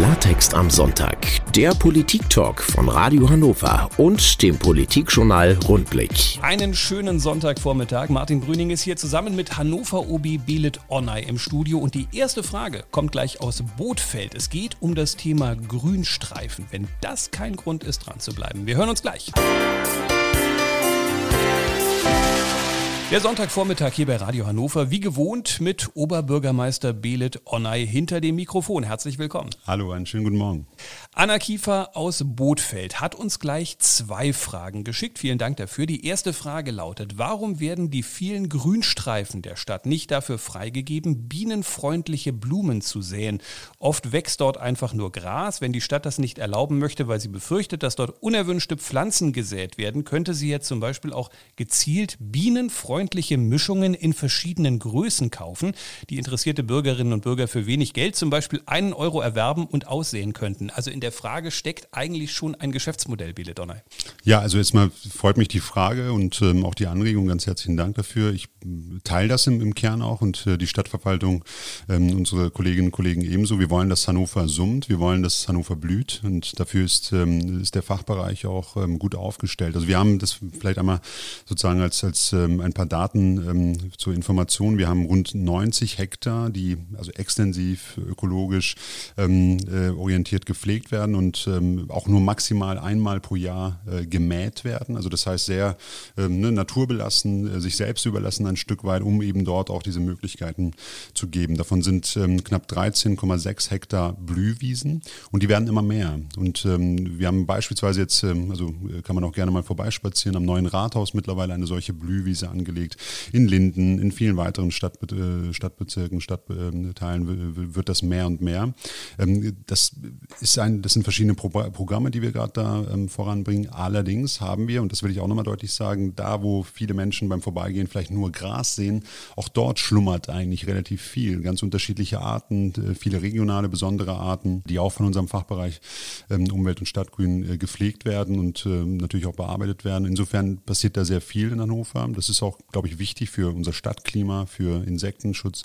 Klartext am Sonntag, der Politik-Talk von Radio Hannover und dem Politikjournal Rundblick. Einen schönen Sonntagvormittag. Martin Brüning ist hier zusammen mit Hannover OB Belit Onay im Studio und die erste Frage kommt gleich aus Bootfeld. Es geht um das Thema Grünstreifen. Wenn das kein Grund ist, dran zu bleiben. Wir hören uns gleich. Der Sonntagvormittag hier bei Radio Hannover, wie gewohnt mit Oberbürgermeister Belit Onay hinter dem Mikrofon. Herzlich willkommen. Hallo, einen schönen guten Morgen. Anna Kiefer aus Bootfeld hat uns gleich zwei Fragen geschickt. Vielen Dank dafür. Die erste Frage lautet, warum werden die vielen Grünstreifen der Stadt nicht dafür freigegeben, bienenfreundliche Blumen zu säen? Oft wächst dort einfach nur Gras. Wenn die Stadt das nicht erlauben möchte, weil sie befürchtet, dass dort unerwünschte Pflanzen gesät werden, könnte sie jetzt zum Beispiel auch gezielt bienenfreundliche freundliche Mischungen in verschiedenen Größen kaufen, die interessierte Bürgerinnen und Bürger für wenig Geld zum Beispiel einen Euro erwerben und aussehen könnten. Also in der Frage steckt eigentlich schon ein Geschäftsmodell, Bile Donner. Ja, also erstmal freut mich die Frage und ähm, auch die Anregung. Ganz herzlichen Dank dafür. Ich teile das im, im Kern auch und äh, die Stadtverwaltung, ähm, unsere Kolleginnen und Kollegen ebenso. Wir wollen, dass Hannover summt, wir wollen, dass Hannover blüht und dafür ist, ähm, ist der Fachbereich auch ähm, gut aufgestellt. Also wir haben das vielleicht einmal sozusagen als, als ähm, ein paar Daten ähm, zur Information. Wir haben rund 90 Hektar, die also extensiv ökologisch ähm, äh, orientiert gepflegt werden und ähm, auch nur maximal einmal pro Jahr äh, gemäht werden. Also das heißt sehr ähm, ne, naturbelassen, äh, sich selbst überlassen ein Stück weit, um eben dort auch diese Möglichkeiten zu geben. Davon sind ähm, knapp 13,6 Hektar Blühwiesen und die werden immer mehr. Und ähm, wir haben beispielsweise jetzt, also äh, kann man auch gerne mal vorbeispazieren, am neuen Rathaus mittlerweile eine solche Blühwiese angelegt angelegt. In Linden, in vielen weiteren Stadtbe äh, Stadtbezirken, Stadtteilen wird das mehr und mehr. Ähm, das, ist ein, das sind verschiedene Pro Programme, die wir gerade da ähm, voranbringen. Allerdings haben wir, und das will ich auch nochmal deutlich sagen, da wo viele Menschen beim Vorbeigehen vielleicht nur Gras sehen, auch dort schlummert eigentlich relativ viel. Ganz unterschiedliche Arten, viele regionale, besondere Arten, die auch von unserem Fachbereich ähm, Umwelt und Stadtgrün äh, gepflegt werden und natürlich auch bearbeitet werden. Insofern passiert da sehr viel in Hannover. Das ist auch glaube ich, wichtig für unser Stadtklima, für Insektenschutz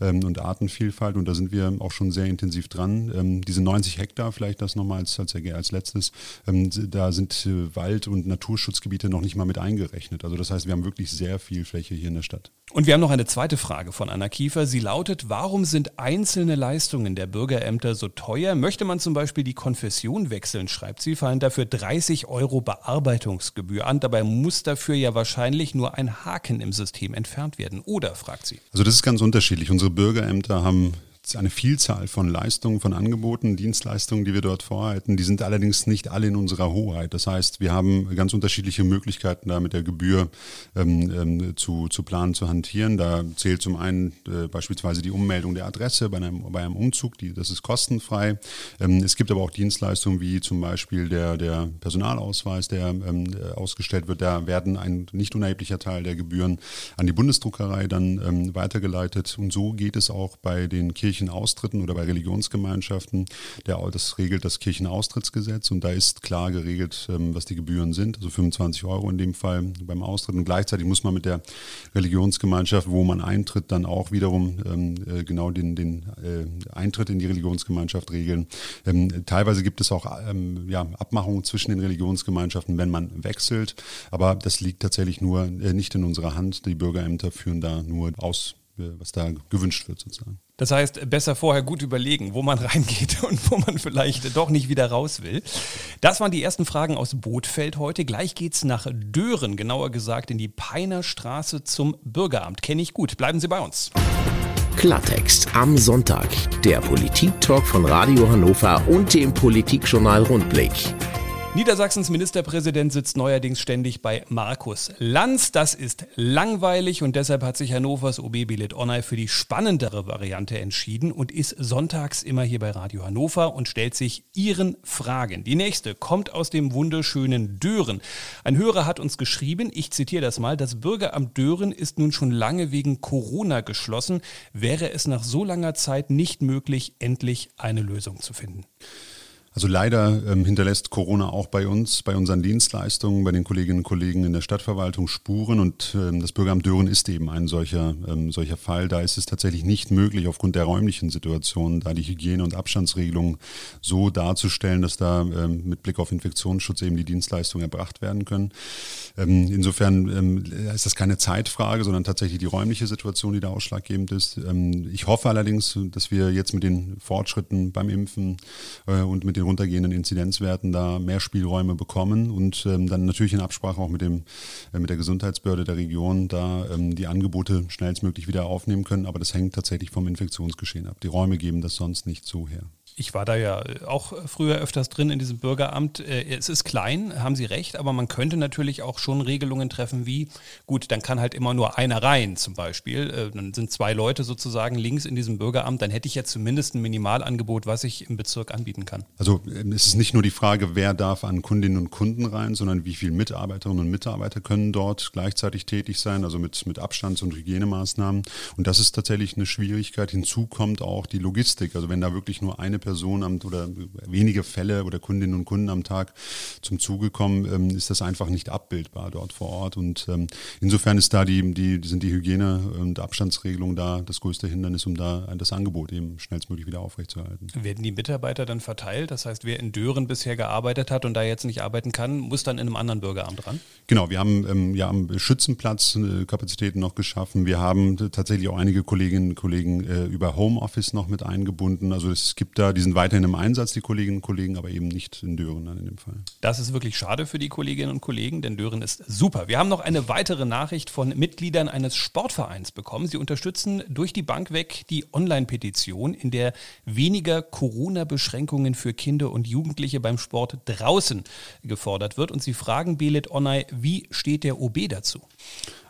ähm, und Artenvielfalt. Und da sind wir auch schon sehr intensiv dran. Ähm, diese 90 Hektar, vielleicht das nochmal als, als, als letztes, ähm, da sind äh, Wald- und Naturschutzgebiete noch nicht mal mit eingerechnet. Also das heißt, wir haben wirklich sehr viel Fläche hier in der Stadt. Und wir haben noch eine zweite Frage von Anna Kiefer. Sie lautet, warum sind einzelne Leistungen der Bürgerämter so teuer? Möchte man zum Beispiel die Konfession wechseln, schreibt sie, fallen dafür 30 Euro Bearbeitungsgebühr an. Dabei muss dafür ja wahrscheinlich nur ein Haken Haken im System entfernt werden? Oder, fragt sie. Also das ist ganz unterschiedlich. Unsere Bürgerämter haben eine Vielzahl von Leistungen, von Angeboten, Dienstleistungen, die wir dort vorhalten. Die sind allerdings nicht alle in unserer Hoheit. Das heißt, wir haben ganz unterschiedliche Möglichkeiten, da mit der Gebühr ähm, ähm, zu, zu planen, zu hantieren. Da zählt zum einen äh, beispielsweise die Ummeldung der Adresse bei einem, bei einem Umzug, die, das ist kostenfrei. Ähm, es gibt aber auch Dienstleistungen wie zum Beispiel der, der Personalausweis, der ähm, ausgestellt wird. Da werden ein nicht unerheblicher Teil der Gebühren an die Bundesdruckerei dann ähm, weitergeleitet. Und so geht es auch bei den Kirchen Kirchenaustritten oder bei Religionsgemeinschaften, der, das regelt das Kirchenaustrittsgesetz und da ist klar geregelt, ähm, was die Gebühren sind, also 25 Euro in dem Fall beim Austritt. Und gleichzeitig muss man mit der Religionsgemeinschaft, wo man eintritt, dann auch wiederum ähm, äh, genau den, den äh, Eintritt in die Religionsgemeinschaft regeln. Ähm, teilweise gibt es auch ja, Abmachungen zwischen den Religionsgemeinschaften, wenn man wechselt, aber das liegt tatsächlich nur äh, nicht in unserer Hand. Die Bürgerämter führen da nur aus was da gewünscht wird sozusagen. Das heißt, besser vorher gut überlegen, wo man reingeht und wo man vielleicht doch nicht wieder raus will. Das waren die ersten Fragen aus Bootfeld heute. Gleich geht's nach Dören, genauer gesagt in die Peiner Straße zum Bürgeramt. Kenne ich gut. Bleiben Sie bei uns. Klartext am Sonntag. Der Politik-Talk von Radio Hannover und dem Politikjournal Rundblick. Niedersachsens Ministerpräsident sitzt neuerdings ständig bei Markus Lanz. Das ist langweilig und deshalb hat sich Hannovers OB Billet Onay für die spannendere Variante entschieden und ist sonntags immer hier bei Radio Hannover und stellt sich Ihren Fragen. Die nächste kommt aus dem wunderschönen Dören. Ein Hörer hat uns geschrieben, ich zitiere das mal, das Bürgeramt Dören ist nun schon lange wegen Corona geschlossen. Wäre es nach so langer Zeit nicht möglich, endlich eine Lösung zu finden? Also leider ähm, hinterlässt Corona auch bei uns, bei unseren Dienstleistungen, bei den Kolleginnen und Kollegen in der Stadtverwaltung Spuren und ähm, das Bürgeramt Dören ist eben ein solcher, ähm, solcher Fall. Da ist es tatsächlich nicht möglich, aufgrund der räumlichen Situation, da die Hygiene- und Abstandsregelungen so darzustellen, dass da ähm, mit Blick auf Infektionsschutz eben die Dienstleistungen erbracht werden können. Ähm, insofern ähm, ist das keine Zeitfrage, sondern tatsächlich die räumliche Situation, die da ausschlaggebend ist. ich hoffe allerdings, dass wir jetzt mit den Fortschritten beim Impfen äh, und mit den runtergehenden Inzidenzwerten da mehr Spielräume bekommen und ähm, dann natürlich in Absprache auch mit, dem, äh, mit der Gesundheitsbehörde der Region da ähm, die Angebote schnellstmöglich wieder aufnehmen können. Aber das hängt tatsächlich vom Infektionsgeschehen ab. Die Räume geben das sonst nicht so her ich war da ja auch früher öfters drin in diesem Bürgeramt. Äh, es ist klein, haben Sie recht, aber man könnte natürlich auch schon Regelungen treffen wie, gut, dann kann halt immer nur einer rein zum Beispiel. Äh, dann sind zwei Leute sozusagen links in diesem Bürgeramt, dann hätte ich jetzt zumindest ein Minimalangebot, was ich im Bezirk anbieten kann. Also ähm, es ist nicht nur die Frage, wer darf an Kundinnen und Kunden rein, sondern wie viele Mitarbeiterinnen und Mitarbeiter können dort gleichzeitig tätig sein, also mit, mit Abstands- und Hygienemaßnahmen. Und das ist tatsächlich eine Schwierigkeit. Hinzu kommt auch die Logistik. Also wenn da wirklich nur eine Person am, oder wenige Fälle oder Kundinnen und Kunden am Tag zum Zuge kommen, ähm, ist das einfach nicht abbildbar dort vor Ort. Und ähm, insofern ist da die, die, sind die Hygiene- und Abstandsregelungen da das größte Hindernis, um da das Angebot eben schnellstmöglich wieder aufrechtzuerhalten. Werden die Mitarbeiter dann verteilt? Das heißt, wer in Dören bisher gearbeitet hat und da jetzt nicht arbeiten kann, muss dann in einem anderen Bürgeramt ran? Genau, wir haben ähm, ja am Schützenplatz äh, Kapazitäten noch geschaffen. Wir haben tatsächlich auch einige Kolleginnen und Kollegen äh, über Homeoffice noch mit eingebunden. Also es gibt da, die sind weiterhin im Einsatz, die Kolleginnen und Kollegen, aber eben nicht in Dören dann in dem Fall. Das ist wirklich schade für die Kolleginnen und Kollegen, denn Dören ist super. Wir haben noch eine weitere Nachricht von Mitgliedern eines Sportvereins bekommen. Sie unterstützen durch die Bank weg die Online-Petition, in der weniger Corona-Beschränkungen für Kinder und Jugendliche beim Sport draußen gefordert wird. Und sie fragen Belet Onay, wie steht der OB dazu?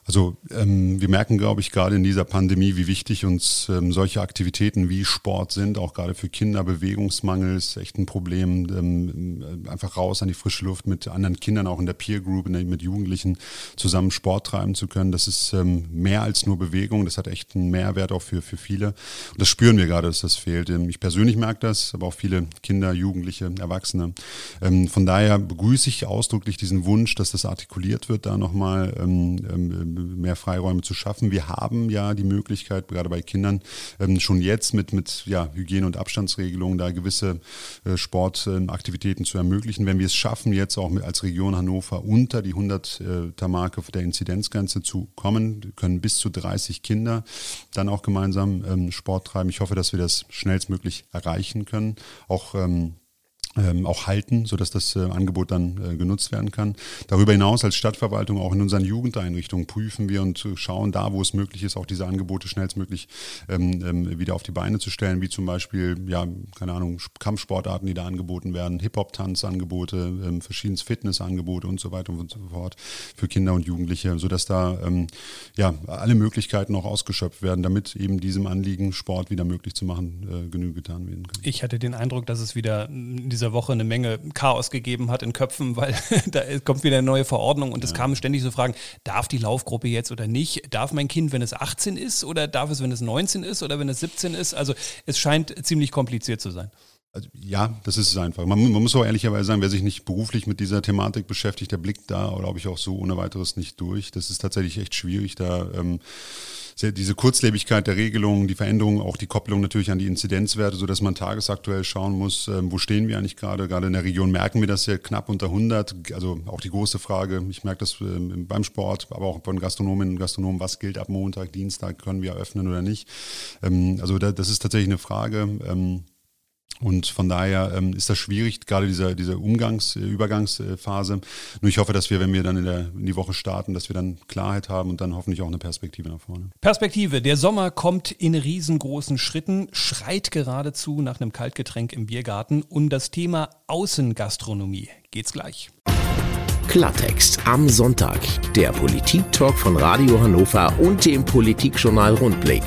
Also ähm, wir merken, glaube ich, gerade in dieser Pandemie, wie wichtig uns ähm, solche Aktivitäten wie Sport sind, auch gerade für Kinder. Bewegungsmangel ist echt ein Problem. Ähm, einfach raus an die frische Luft mit anderen Kindern, auch in der Peer Group, mit Jugendlichen zusammen Sport treiben zu können. Das ist ähm, mehr als nur Bewegung. Das hat echt einen Mehrwert auch für, für viele. Und das spüren wir gerade, dass das fehlt. Ähm, ich persönlich merke das, aber auch viele Kinder, Jugendliche, Erwachsene. Ähm, von daher begrüße ich ausdrücklich diesen Wunsch, dass das artikuliert wird, da nochmal ähm, mehr Freiräume zu schaffen. Wir haben ja die Möglichkeit, gerade bei Kindern, ähm, schon jetzt mit, mit ja, Hygiene- und Abstandsregelungen da gewisse äh, Sportaktivitäten zu ermöglichen. Wenn wir es schaffen, jetzt auch als Region Hannover unter die 100er Marke der Inzidenzgrenze zu kommen, können bis zu 30 Kinder dann auch gemeinsam ähm, Sport treiben. Ich hoffe, dass wir das schnellstmöglich erreichen können. Auch ähm, ähm, auch halten, sodass das äh, Angebot dann äh, genutzt werden kann. Darüber hinaus als Stadtverwaltung auch in unseren Jugendeinrichtungen prüfen wir und äh, schauen da, wo es möglich ist, auch diese Angebote schnellstmöglich ähm, ähm, wieder auf die Beine zu stellen, wie zum Beispiel, ja, keine Ahnung, Kampfsportarten, die da angeboten werden, Hip-Hop-Tanzangebote, ähm, verschiedenes Fitnessangebote und so weiter und so fort für Kinder und Jugendliche, sodass da ähm, ja alle Möglichkeiten auch ausgeschöpft werden, damit eben diesem Anliegen, Sport wieder möglich zu machen, äh, Genüge getan werden kann. Ich hatte den Eindruck, dass es wieder diese dieser Woche eine Menge Chaos gegeben hat in Köpfen, weil da kommt wieder eine neue Verordnung und es ja. kamen ständig so Fragen, darf die Laufgruppe jetzt oder nicht? Darf mein Kind, wenn es 18 ist oder darf es, wenn es 19 ist oder wenn es 17 ist? Also es scheint ziemlich kompliziert zu sein. Also, ja, das ist es einfach. Man, man, muss auch ehrlicherweise sagen, wer sich nicht beruflich mit dieser Thematik beschäftigt, der blickt da, glaube ich, auch so ohne weiteres nicht durch. Das ist tatsächlich echt schwierig, da ähm, diese Kurzlebigkeit der Regelungen, die Veränderung, auch die Kopplung natürlich an die Inzidenzwerte, sodass man tagesaktuell schauen muss, ähm, wo stehen wir eigentlich gerade. Gerade in der Region merken wir das ja knapp unter 100. Also auch die große Frage, ich merke das ähm, beim Sport, aber auch von Gastronominnen und Gastronomen, was gilt ab Montag, Dienstag, können wir öffnen oder nicht. Ähm, also das ist tatsächlich eine Frage. Und von daher ähm, ist das schwierig, gerade diese, diese Umgangs-, äh, Übergangsphase. Nur ich hoffe, dass wir, wenn wir dann in, der, in die Woche starten, dass wir dann Klarheit haben und dann hoffentlich auch eine Perspektive nach vorne. Perspektive. Der Sommer kommt in riesengroßen Schritten, schreit geradezu nach einem Kaltgetränk im Biergarten. Um das Thema Außengastronomie geht's gleich. Klartext am Sonntag. Der Politik-Talk von Radio Hannover und dem Politikjournal Rundblick.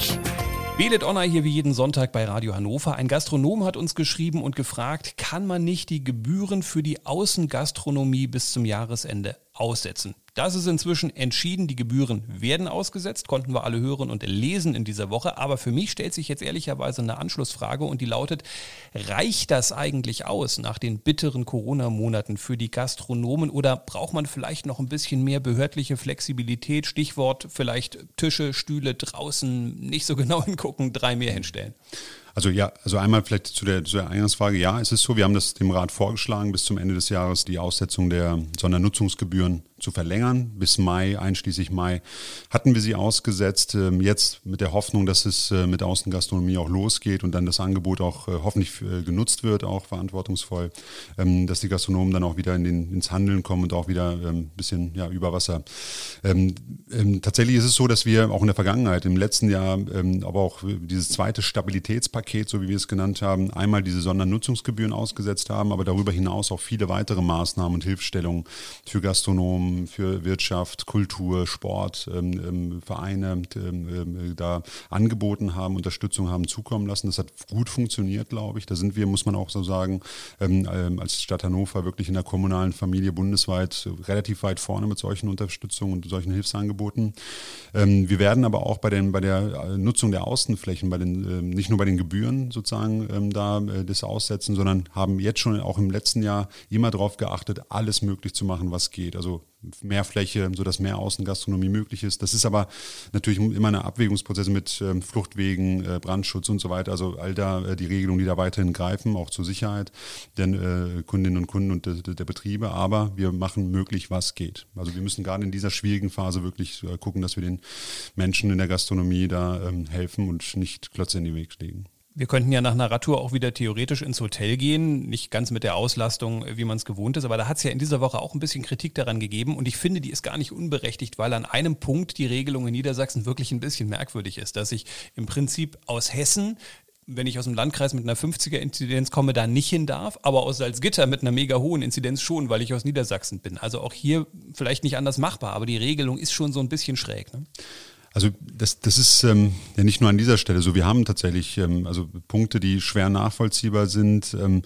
Belet Honor hier wie jeden Sonntag bei Radio Hannover. Ein Gastronom hat uns geschrieben und gefragt, kann man nicht die Gebühren für die Außengastronomie bis zum Jahresende aussetzen? Das ist inzwischen entschieden. Die Gebühren werden ausgesetzt, konnten wir alle hören und lesen in dieser Woche. Aber für mich stellt sich jetzt ehrlicherweise eine Anschlussfrage und die lautet, reicht das eigentlich aus nach den bitteren Corona-Monaten für die Gastronomen oder braucht man vielleicht noch ein bisschen mehr behördliche Flexibilität? Stichwort vielleicht Tische, Stühle draußen nicht so genau hingucken, drei mehr hinstellen. Also ja, also einmal vielleicht zu der, zu der Eingangsfrage. Ja, es ist so, wir haben das dem Rat vorgeschlagen, bis zum Ende des Jahres die Aussetzung der Sondernutzungsgebühren zu verlängern. Bis Mai, einschließlich Mai, hatten wir sie ausgesetzt. Ähm, jetzt mit der Hoffnung, dass es äh, mit Außengastronomie auch losgeht und dann das Angebot auch äh, hoffentlich äh, genutzt wird, auch verantwortungsvoll, ähm, dass die Gastronomen dann auch wieder in den, ins Handeln kommen und auch wieder ein ähm, bisschen ja, über Wasser. tatsächlich ist es so, dass wir auch in der Vergangenheit, im letzten Jahr, aber auch dieses zweite Stabilitätspaket, so wie wir es genannt haben, einmal diese Sondernutzungsgebühren ausgesetzt haben, aber darüber hinaus auch viele weitere Maßnahmen und Hilfestellungen für Gastronomen für Wirtschaft, Kultur, Sport, ähm, ähm, Vereine ähm, da angeboten haben, Unterstützung haben zukommen lassen. Das hat gut funktioniert, glaube ich. Da sind wir, muss man auch so sagen, als Stadt Hannover wirklich in der kommunalen Familie bundesweit relativ weit vorne mit solchen Unterstützungen und solchen Hilfsangeboten. wir werden aber auch bei, den, bei der äh, Nutzung der Außenflächen, bei den, nicht nur bei den Gebühren sozusagen da äh, das aussetzen, sondern haben jetzt schon auch im letzten Jahr immer darauf geachtet, alles möglich zu machen, was geht. Also mehr Fläche, sodass mehr Außengastronomie möglich ist. Das ist aber natürlich immer eine Abwägungsprozesse mit ähm, Fluchtwegen, äh, Brandschutz und so weiter. Also all da äh, die Regelungen, die da weiterhin greifen, auch zur Sicherheit der äh, Kundinnen und Kunden und de, de, der Betriebe. Aber wir machen möglich, was geht. Also wir müssen gerade in dieser schwierigen Phase wirklich äh, gucken, dass wir den Menschen in der Gastronomie da ähm, helfen und nicht Klötze in den Weg legen. Wir könnten ja nach einer Radtour auch wieder theoretisch ins Hotel gehen, nicht ganz mit der Auslastung, wie man es gewohnt ist, aber da hat es ja in dieser Woche auch ein bisschen Kritik daran gegeben und ich finde, die ist gar nicht unberechtigt, weil an einem Punkt die Regelung in Niedersachsen wirklich ein bisschen merkwürdig ist, dass ich im Prinzip aus Hessen wenn ich aus dem Landkreis mit einer 50er-Inzidenz komme, da nicht hin darf, aber aus Salzgitter mit einer mega hohen Inzidenz schon, weil ich aus Niedersachsen bin. Also auch hier vielleicht nicht anders machbar, aber die Regelung ist schon so ein bisschen schräg. Ne? Also das, das ist ähm, ja nicht nur an dieser Stelle so. Wir haben tatsächlich ähm, also Punkte, die schwer nachvollziehbar sind. Ähm,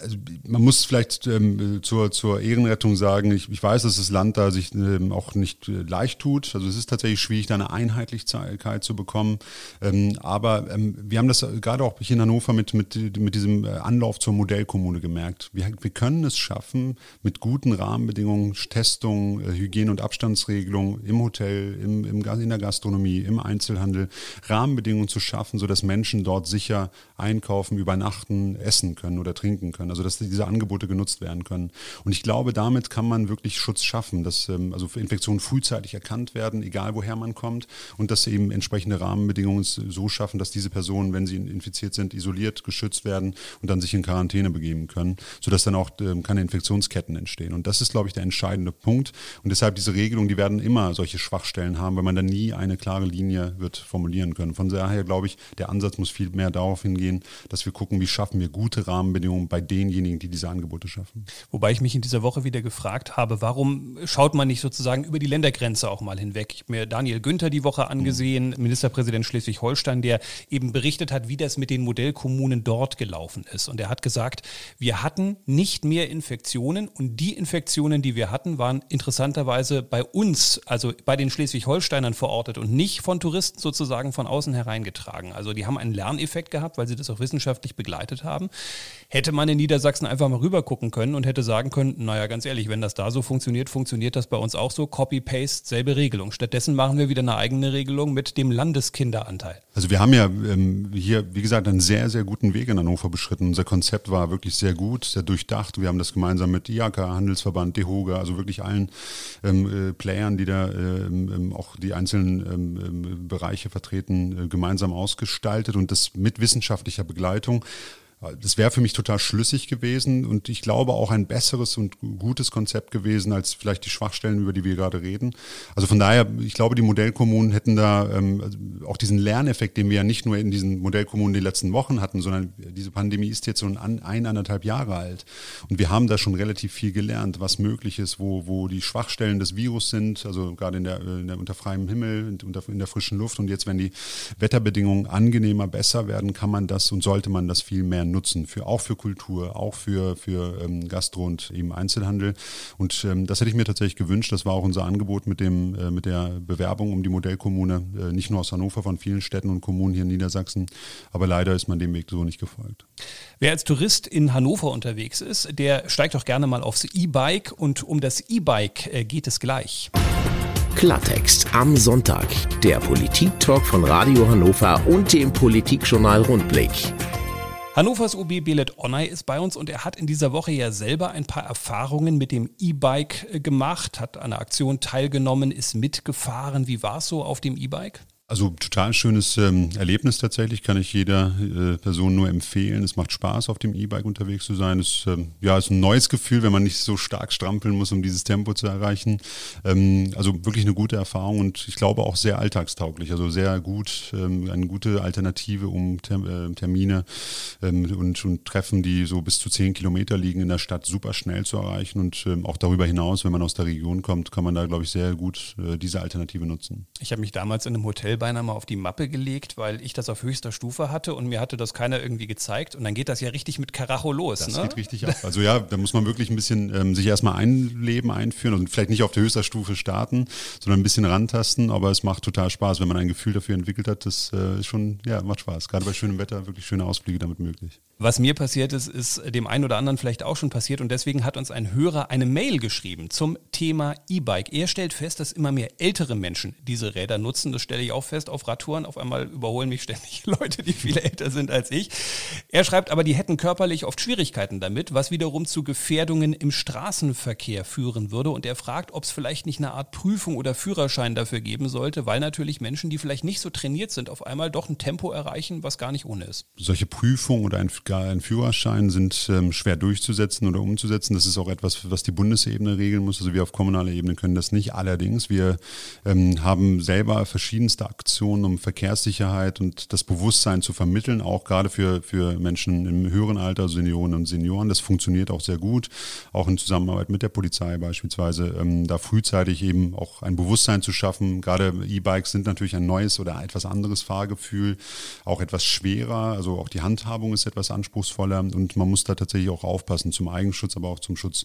also man muss vielleicht ähm, zur, zur Ehrenrettung sagen, ich, ich weiß, dass das Land da sich ähm, auch nicht äh, leicht tut. Also es ist tatsächlich schwierig, da eine Einheitlichkeit zu bekommen. Ähm, aber ähm, wir haben das gerade auch hier in Hannover mit, mit, mit diesem äh, Anlauf zur Modellkommune gemerkt. Wir, wir können es schaffen, mit guten Rahmenbedingungen, Testungen, äh, Hygiene- und Abstandsregelungen im Hotel, im, im, in der Gastronomie, im Einzelhandel, Rahmenbedingungen zu schaffen, sodass Menschen dort sicher einkaufen, übernachten, essen können oder trinken denken können, also dass diese Angebote genutzt werden können. Und ich glaube, damit kann man wirklich Schutz schaffen, dass ähm, also Infektionen frühzeitig erkannt werden, egal woher man kommt, und dass eben entsprechende Rahmenbedingungen so schaffen, dass diese Personen, wenn sie infiziert sind, isoliert, geschützt werden und dann sich in Quarantäne begeben können, sodass dann auch ähm, keine Infektionsketten entstehen. Und das ist, glaube ich, der entscheidende Punkt. Und deshalb diese Regelungen, die werden immer solche Schwachstellen haben, weil man dann nie eine klare Linie wird formulieren können. Von daher glaube ich, der Ansatz muss viel mehr darauf hingehen, dass wir gucken, wie schaffen wir gute Rahmenbedingungen bei denjenigen, die diese Angebote schaffen. Wobei ich mich in dieser Woche wieder gefragt habe, warum schaut man nicht sozusagen über die Ländergrenze auch mal hinweg? Ich habe mir Daniel Günther die Woche angesehen, mhm. Ministerpräsident Schleswig-Holstein, der eben berichtet hat, wie das mit den Modellkommunen dort gelaufen ist. Und er hat gesagt, wir hatten nicht mehr Infektionen und die Infektionen, die wir hatten, waren interessanterweise bei uns, also bei den Schleswig-Holsteinern verortet und nicht von Touristen sozusagen von außen hereingetragen. Also die haben einen Lerneffekt gehabt, weil sie das auch wissenschaftlich begleitet haben. Hätte man man in Niedersachsen einfach mal rüber gucken können und hätte sagen können, naja, ganz ehrlich, wenn das da so funktioniert, funktioniert das bei uns auch so. Copy-Paste, selbe Regelung. Stattdessen machen wir wieder eine eigene Regelung mit dem Landeskinderanteil. Also wir haben ja ähm, hier, wie gesagt, einen sehr, sehr guten Weg in Hannover beschritten. Unser Konzept war wirklich sehr gut, sehr durchdacht. Wir haben das gemeinsam mit IAK, Handelsverband, DEHOGA, also wirklich allen ähm, äh, Playern, die da ähm, ähm auch die einzelnen ähm, ähm, Bereiche vertreten, äh, gemeinsam ausgestaltet und das mit wissenschaftlicher Begleitung. Das wäre für mich total schlüssig gewesen und ich glaube auch ein besseres und gutes Konzept gewesen als vielleicht die Schwachstellen, über die wir gerade reden. Also von daher, ich glaube, die Modellkommunen hätten da ähm, also auch diesen Lerneffekt, den wir ja nicht nur in diesen Modellkommunen die letzten Wochen hatten, sondern diese Pandemie ist jetzt so ein, ein Jahre alt und wir haben da schon relativ viel gelernt, was möglich ist, wo, wo die Schwachstellen des Virus sind, also gerade in der, in der unter freiem Himmel, unter, in der frischen Luft und jetzt, wenn die Wetterbedingungen angenehmer, besser werden, kann man das und sollte man das viel mehr nutzen, für, auch für Kultur, auch für, für ähm, Gastro und eben Einzelhandel. Und ähm, das hätte ich mir tatsächlich gewünscht. Das war auch unser Angebot mit, dem, äh, mit der Bewerbung um die Modellkommune, äh, nicht nur aus Hannover, von vielen Städten und Kommunen hier in Niedersachsen. Aber leider ist man dem Weg so nicht gefolgt. Wer als Tourist in Hannover unterwegs ist, der steigt doch gerne mal aufs E-Bike und um das E-Bike äh, geht es gleich. Klartext am Sonntag. Der Politik-Talk von Radio Hannover und dem Politikjournal Rundblick. Hannovers OB Belet Onay ist bei uns und er hat in dieser Woche ja selber ein paar Erfahrungen mit dem E-Bike äh, gemacht, hat an der Aktion teilgenommen, ist mitgefahren. Wie war es so auf dem E-Bike? Also total schönes ähm, Erlebnis tatsächlich, kann ich jeder äh, Person nur empfehlen. Es macht Spaß, auf dem E-Bike unterwegs zu sein. Es ähm, ja, ist ein neues Gefühl, wenn man nicht so stark strampeln muss, um dieses Tempo zu erreichen. Ähm, also wirklich eine gute Erfahrung und ich glaube auch sehr alltagstauglich. Also sehr gut, ähm, eine gute Alternative, um Term äh, Termine ähm, und, und, Treffen, die so bis zu zehn Kilometer liegen in der Stadt, super schnell zu erreichen. Und ähm, auch darüber hinaus, wenn man aus der Region kommt, kann man da, glaube ich, sehr gut äh, diese Alternative nutzen. Ich habe mich damals in einem Hotel beinahe mal auf die Mappe gelegt, weil ich das auf höchster Stufe hatte und mir hatte das keiner irgendwie gezeigt. Und dann geht das ja richtig mit Karacho los. Das ne? geht richtig ab. Also ja, da muss man wirklich ein bisschen ähm, sich erstmal einleben, einführen und vielleicht nicht auf der höchster Stufe starten, sondern ein bisschen rantasten. Aber es macht total Spaß, wenn man ein Gefühl dafür entwickelt hat. Das äh, ist schon, ja, macht Spaß. Gerade bei schönem Wetter wirklich schöne Ausflüge damit möglich. Was mir passiert ist, ist dem einen oder anderen vielleicht auch schon passiert und deswegen hat uns ein Hörer eine Mail geschrieben zum Thema E-Bike. Er stellt fest, dass immer mehr ältere Menschen diese Räder nutzen. Das stelle ich auch fest auf Radtouren. Auf einmal überholen mich ständig Leute, die viel älter sind als ich. Er schreibt aber, die hätten körperlich oft Schwierigkeiten damit, was wiederum zu Gefährdungen im Straßenverkehr führen würde. Und er fragt, ob es vielleicht nicht eine Art Prüfung oder Führerschein dafür geben sollte, weil natürlich Menschen, die vielleicht nicht so trainiert sind, auf einmal doch ein Tempo erreichen, was gar nicht ohne ist. Solche Prüfungen oder ein gar ein Führerschein sind ähm, schwer durchzusetzen oder umzusetzen. Das ist auch etwas, was die Bundesebene regeln muss. Also wir auf kommunaler Ebene können das nicht. Allerdings, wir ähm, haben selber verschiedenste Aktionen, um Verkehrssicherheit und das Bewusstsein zu vermitteln, auch gerade für, für Menschen im höheren Alter, Senioren und Senioren. Das funktioniert auch sehr gut, auch in Zusammenarbeit mit der Polizei beispielsweise, ähm, da frühzeitig eben auch ein Bewusstsein zu schaffen. Gerade E-Bikes sind natürlich ein neues oder etwas anderes Fahrgefühl, auch etwas schwerer. Also auch die Handhabung ist etwas anspruchsvoller und man muss da tatsächlich auch aufpassen zum Eigenschutz, aber auch zum Schutz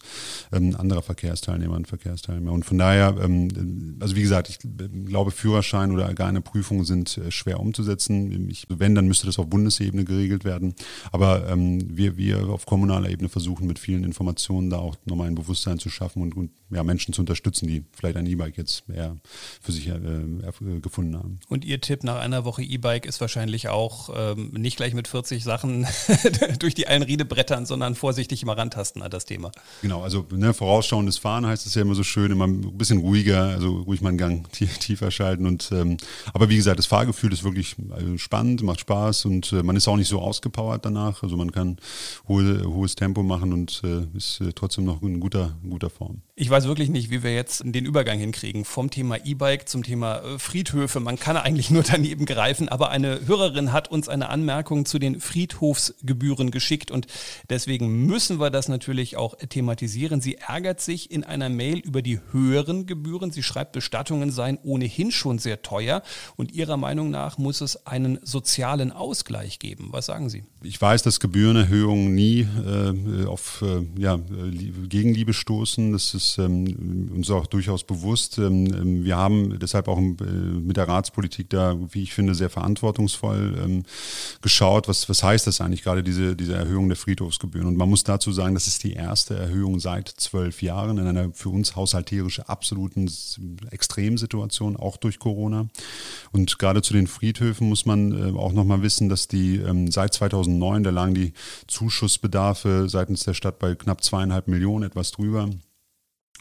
ähm, anderer Verkehrsteilnehmer und Verkehrsteilnehmer. Und von daher, ähm, also wie gesagt, ich glaube, Führerschein oder gar eine Prüfung sind äh, schwer umzusetzen. Ich, wenn, dann müsste das auf Bundesebene geregelt werden. Aber ähm, wir, wir auf kommunaler Ebene versuchen mit vielen Informationen da auch nochmal ein Bewusstsein zu schaffen und, und ja, Menschen zu unterstützen, die vielleicht ein E-Bike jetzt eher für sich äh, äh, gefunden haben. Und Ihr Tipp nach einer Woche E-Bike ist wahrscheinlich auch ähm, nicht gleich mit 40 Sachen durch die Einriede brettern, sondern vorsichtig mal rantasten an das Thema. Genau, also ne, vorausschauendes Fahren heißt es ja immer so schön, immer ein bisschen ruhiger, also ruhig mal einen Gang tiefer schalten. Und ähm, aber wie gesagt, das Fahrgefühl ist wirklich also spannend, macht Spaß und äh, man ist auch nicht so ausgepowert danach. Also man kann hohe, hohes Tempo machen und äh, ist äh, trotzdem noch in guter, in guter Form. Ich weiß wirklich nicht, wie wir jetzt den Übergang hinkriegen vom Thema E-Bike zum Thema äh, Friedhöfe. Man kann eigentlich nur daneben greifen, aber eine Hörerin hat uns eine Anmerkung zu den Friedhofsgebühren geschickt und deswegen müssen wir das natürlich auch thematisieren. Sie ärgert sich in einer Mail über die höheren Gebühren. Sie schreibt, Bestattungen seien ohnehin schon sehr teuer und ihrer Meinung nach muss es einen sozialen Ausgleich geben. Was sagen Sie? Ich weiß, dass Gebührenerhöhungen nie äh, auf äh, ja, Gegenliebe stoßen. Das ist ähm, uns auch durchaus bewusst. Ähm, ähm wir haben deshalb auch äh, mit der Ratspolitik da, wie ich finde, sehr verantwortungsvoll ähm, geschaut, was, was heißt das eigentlich gerade, diese, diese Erhöhung der Friedhofsgebühren. Und man muss dazu sagen, das ist die erste Erhöhung seit zwölf Jahren in einer für uns haushalterisch absoluten Extremsituation, auch durch Corona. Und gerade zu den Friedhöfen muss man äh, auch nochmal wissen, dass die ähm, seit 2009, da lagen die Zuschussbedarfe seitens der Stadt bei knapp zweieinhalb Millionen, etwas drüber.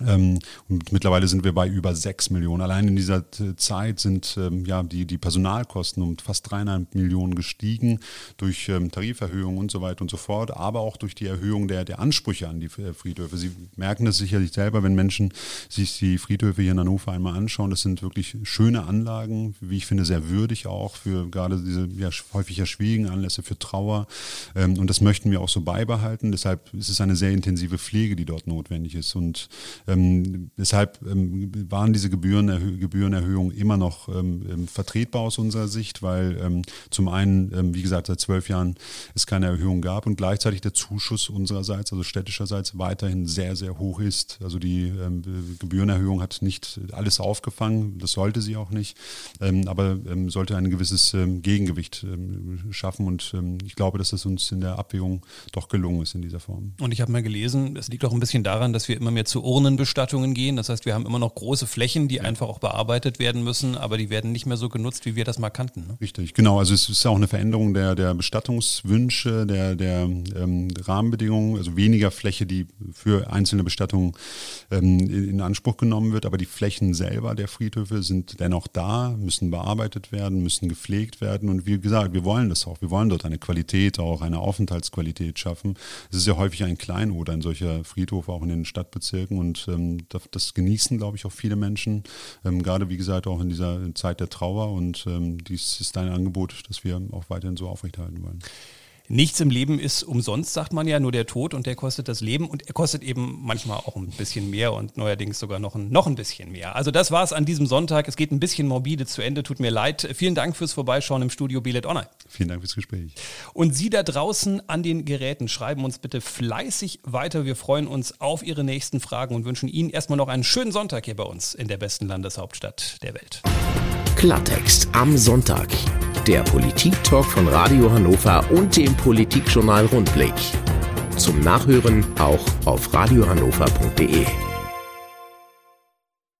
Ähm, und mittlerweile sind wir bei über sechs Millionen. Allein in dieser Zeit sind ähm, ja die, die Personalkosten um fast dreieinhalb Millionen gestiegen durch ähm, Tariferhöhungen und so weiter und so fort, aber auch durch die Erhöhung der, der Ansprüche an die äh, Friedhöfe. Sie merken das sicherlich selber, wenn Menschen sich die Friedhöfe hier in Hannover einmal anschauen. Das sind wirklich schöne Anlagen, wie ich finde, sehr würdig auch für gerade diese ja, häufig ja schwierigen Anlässe für Trauer. Und das möchten wir auch so beibehalten. Deshalb ist es eine sehr intensive Pflege, die dort notwendig ist. Und Ähm, deshalb ähm, waren diese Gebührenerhö Gebührenerhöhungen immer noch ähm, ähm, vertretbar aus unserer Sicht, weil ähm, zum einen, ähm, wie gesagt, seit zwölf Jahren es keine Erhöhung gab und gleichzeitig der Zuschuss unsererseits, also städtischerseits, weiterhin sehr, sehr hoch ist. Also die Gebührenerhöhung hat nicht alles aufgefangen, das sollte sie auch nicht, aber sollte ein gewisses Gegengewicht schaffen und ich glaube, dass es uns in der Abwägung doch gelungen ist in dieser Form. Und ich habe mal gelesen, es liegt auch ein bisschen daran, dass wir immer mehr zu Urnenbestattungen gehen. Das heißt, wir haben immer noch große Flächen, die einfach auch bearbeitet werden müssen, aber die werden nicht mehr so genutzt, wie wir das mal kannten. Ne? Richtig, genau. Also es ist auch eine Veränderung der, der Bestattungswünsche, der, der ähm, Rahmenbedingungen, also weniger Fläche, die für einzelne Bestattungen ähm, in, in Anspruch genommen wird, aber die Flächen selber der Friedhöfe sind dennoch da, müssen bearbeitet werden, müssen gepflegt werden und wie gesagt, wir wollen das auch. Wir wollen dort eine Qualität, auch eine Aufenthaltsqualität schaffen. Es ist ja häufig ein Kleinod, ein solcher Friedhof auch in den Stadtbezirken und ähm, das, das, genießen, glaube ich, auch viele Menschen, ähm, gerade wie gesagt auch in dieser Zeit der Trauer und ähm, dies ist ein Angebot, das wir auch weiterhin so aufrechterhalten wollen. Nichts im Leben ist umsonst, sagt man ja, nur der Tod und der kostet das Leben und er kostet eben manchmal auch ein bisschen mehr und neuerdings sogar noch ein, noch ein bisschen mehr. Also das war es an diesem Sonntag. Es geht ein bisschen morbide zu Ende, tut mir leid. Vielen Dank fürs Vorbeischauen im Studio Billet Online. Vielen Dank fürs Gespräch. Und Sie da draußen an den Geräten schreiben uns bitte fleißig weiter. Wir freuen uns auf Ihre nächsten Fragen und wünschen Ihnen erstmal noch einen schönen Sonntag hier bei uns in der besten Landeshauptstadt der Welt. Klartext am Sonntag. Der Politik-Talk von Radio Hannover und dem Politikjournal Rundblick. Zum Nachhören auch auf radiohannover.de.